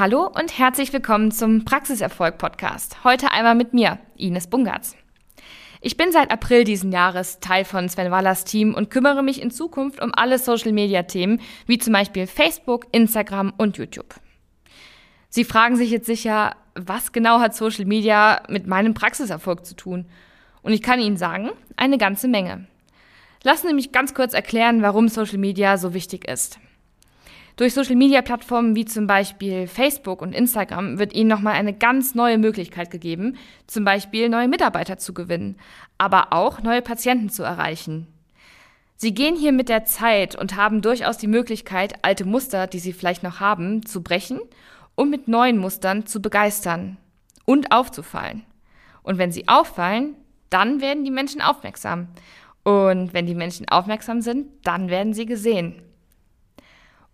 Hallo und herzlich willkommen zum Praxiserfolg Podcast. Heute einmal mit mir, Ines Bungartz. Ich bin seit April diesen Jahres Teil von Sven Wallers Team und kümmere mich in Zukunft um alle Social Media Themen, wie zum Beispiel Facebook, Instagram und YouTube. Sie fragen sich jetzt sicher, was genau hat Social Media mit meinem Praxiserfolg zu tun? Und ich kann Ihnen sagen, eine ganze Menge. Lassen Sie mich ganz kurz erklären, warum Social Media so wichtig ist. Durch Social-Media-Plattformen wie zum Beispiel Facebook und Instagram wird Ihnen nochmal eine ganz neue Möglichkeit gegeben, zum Beispiel neue Mitarbeiter zu gewinnen, aber auch neue Patienten zu erreichen. Sie gehen hier mit der Zeit und haben durchaus die Möglichkeit, alte Muster, die Sie vielleicht noch haben, zu brechen und mit neuen Mustern zu begeistern und aufzufallen. Und wenn Sie auffallen, dann werden die Menschen aufmerksam. Und wenn die Menschen aufmerksam sind, dann werden sie gesehen.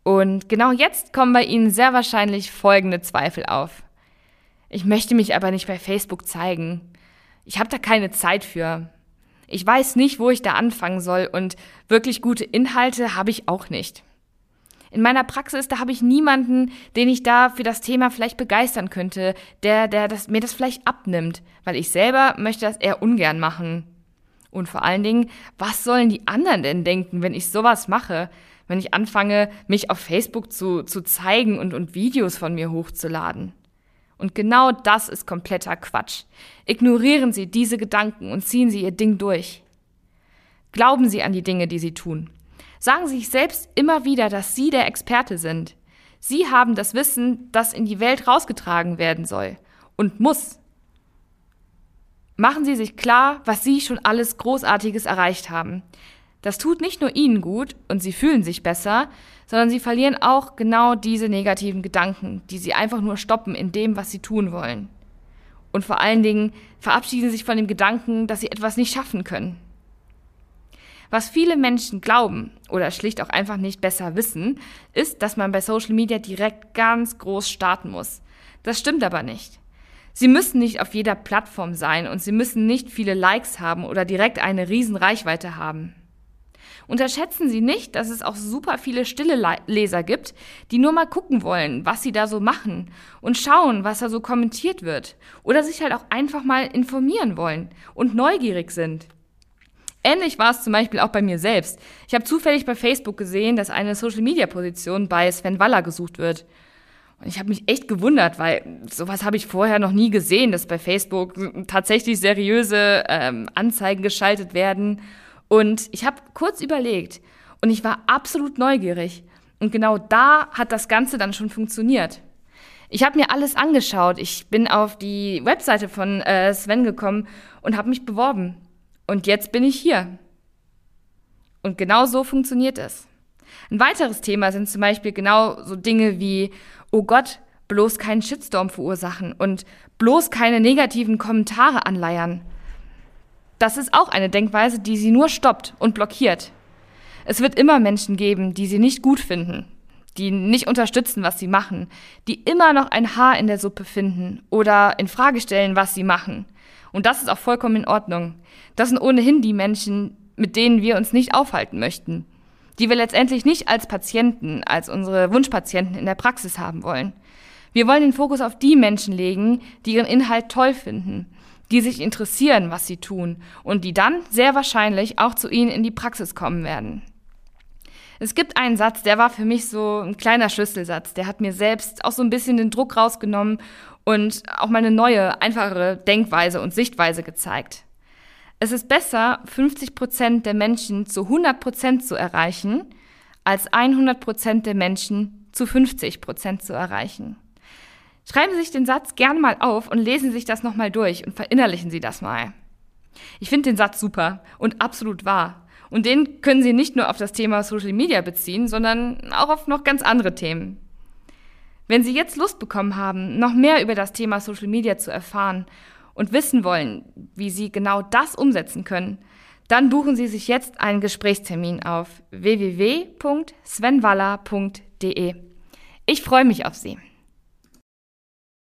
Und genau jetzt kommen bei Ihnen sehr wahrscheinlich folgende Zweifel auf. Ich möchte mich aber nicht bei Facebook zeigen. Ich habe da keine Zeit für. Ich weiß nicht, wo ich da anfangen soll und wirklich gute Inhalte habe ich auch nicht. In meiner Praxis, da habe ich niemanden, den ich da für das Thema vielleicht begeistern könnte, der, der das, mir das vielleicht abnimmt, weil ich selber möchte das eher ungern machen. Und vor allen Dingen, was sollen die anderen denn denken, wenn ich sowas mache? Wenn ich anfange, mich auf Facebook zu, zu zeigen und, und Videos von mir hochzuladen. Und genau das ist kompletter Quatsch. Ignorieren Sie diese Gedanken und ziehen Sie Ihr Ding durch. Glauben Sie an die Dinge, die Sie tun. Sagen Sie sich selbst immer wieder, dass Sie der Experte sind. Sie haben das Wissen, das in die Welt rausgetragen werden soll und muss. Machen Sie sich klar, was Sie schon alles Großartiges erreicht haben. Das tut nicht nur ihnen gut und sie fühlen sich besser, sondern sie verlieren auch genau diese negativen Gedanken, die sie einfach nur stoppen in dem, was sie tun wollen. Und vor allen Dingen verabschieden sich von dem Gedanken, dass sie etwas nicht schaffen können. Was viele Menschen glauben oder schlicht auch einfach nicht besser wissen, ist, dass man bei Social Media direkt ganz groß starten muss. Das stimmt aber nicht. Sie müssen nicht auf jeder Plattform sein und sie müssen nicht viele Likes haben oder direkt eine riesen Reichweite haben. Unterschätzen Sie nicht, dass es auch super viele stille Leser gibt, die nur mal gucken wollen, was Sie da so machen und schauen, was da so kommentiert wird. Oder sich halt auch einfach mal informieren wollen und neugierig sind. Ähnlich war es zum Beispiel auch bei mir selbst. Ich habe zufällig bei Facebook gesehen, dass eine Social-Media-Position bei Sven Waller gesucht wird. Und ich habe mich echt gewundert, weil sowas habe ich vorher noch nie gesehen, dass bei Facebook tatsächlich seriöse ähm, Anzeigen geschaltet werden und ich habe kurz überlegt und ich war absolut neugierig. Und genau da hat das Ganze dann schon funktioniert. Ich habe mir alles angeschaut. Ich bin auf die Webseite von äh, Sven gekommen und habe mich beworben. Und jetzt bin ich hier. Und genau so funktioniert es. Ein weiteres Thema sind zum Beispiel genau so Dinge wie, oh Gott, bloß keinen Shitstorm verursachen und bloß keine negativen Kommentare anleiern. Das ist auch eine Denkweise, die sie nur stoppt und blockiert. Es wird immer Menschen geben, die sie nicht gut finden, die nicht unterstützen, was sie machen, die immer noch ein Haar in der Suppe finden oder in Frage stellen, was sie machen. Und das ist auch vollkommen in Ordnung. Das sind ohnehin die Menschen, mit denen wir uns nicht aufhalten möchten, die wir letztendlich nicht als Patienten, als unsere Wunschpatienten in der Praxis haben wollen. Wir wollen den Fokus auf die Menschen legen, die ihren Inhalt toll finden, die sich interessieren, was sie tun und die dann sehr wahrscheinlich auch zu ihnen in die Praxis kommen werden. Es gibt einen Satz, der war für mich so ein kleiner Schlüsselsatz, der hat mir selbst auch so ein bisschen den Druck rausgenommen und auch meine neue, einfachere Denkweise und Sichtweise gezeigt. Es ist besser, 50 Prozent der Menschen zu 100 Prozent zu erreichen, als 100 Prozent der Menschen zu 50 Prozent zu erreichen. Schreiben Sie sich den Satz gerne mal auf und lesen Sie sich das nochmal durch und verinnerlichen Sie das mal. Ich finde den Satz super und absolut wahr. Und den können Sie nicht nur auf das Thema Social Media beziehen, sondern auch auf noch ganz andere Themen. Wenn Sie jetzt Lust bekommen haben, noch mehr über das Thema Social Media zu erfahren und wissen wollen, wie Sie genau das umsetzen können, dann buchen Sie sich jetzt einen Gesprächstermin auf www.svenwaller.de. Ich freue mich auf Sie.